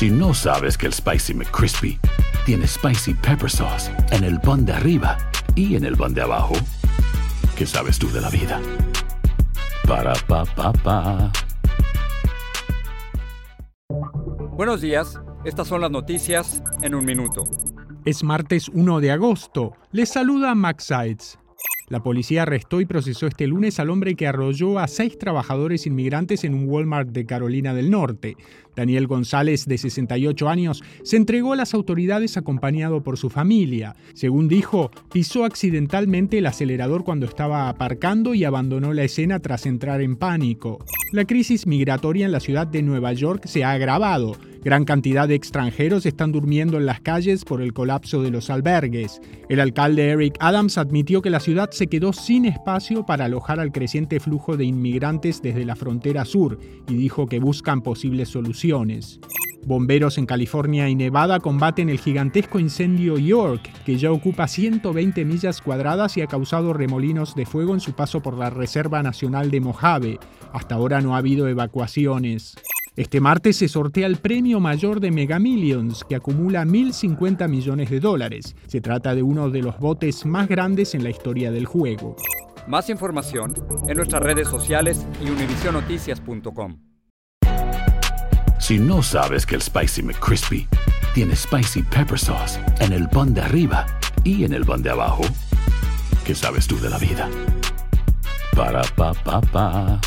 Si no sabes que el Spicy McCrispy tiene Spicy Pepper Sauce en el pan de arriba y en el pan de abajo, ¿qué sabes tú de la vida? Para, pa, pa, pa. Buenos días, estas son las noticias en un minuto. Es martes 1 de agosto. Les saluda Max Sides. La policía arrestó y procesó este lunes al hombre que arrolló a seis trabajadores inmigrantes en un Walmart de Carolina del Norte. Daniel González, de 68 años, se entregó a las autoridades acompañado por su familia. Según dijo, pisó accidentalmente el acelerador cuando estaba aparcando y abandonó la escena tras entrar en pánico. La crisis migratoria en la ciudad de Nueva York se ha agravado. Gran cantidad de extranjeros están durmiendo en las calles por el colapso de los albergues. El alcalde Eric Adams admitió que la ciudad se quedó sin espacio para alojar al creciente flujo de inmigrantes desde la frontera sur y dijo que buscan posibles soluciones. Bomberos en California y Nevada combaten el gigantesco incendio York, que ya ocupa 120 millas cuadradas y ha causado remolinos de fuego en su paso por la Reserva Nacional de Mojave. Hasta ahora no ha habido evacuaciones. Este martes se sortea el premio mayor de Mega Millions, que acumula 1.050 millones de dólares. Se trata de uno de los botes más grandes en la historia del juego. Más información en nuestras redes sociales y univisionoticias.com. Si no sabes que el Spicy McCrispy tiene Spicy Pepper Sauce en el pan de arriba y en el pan de abajo, ¿qué sabes tú de la vida? Para, pa, pa, pa.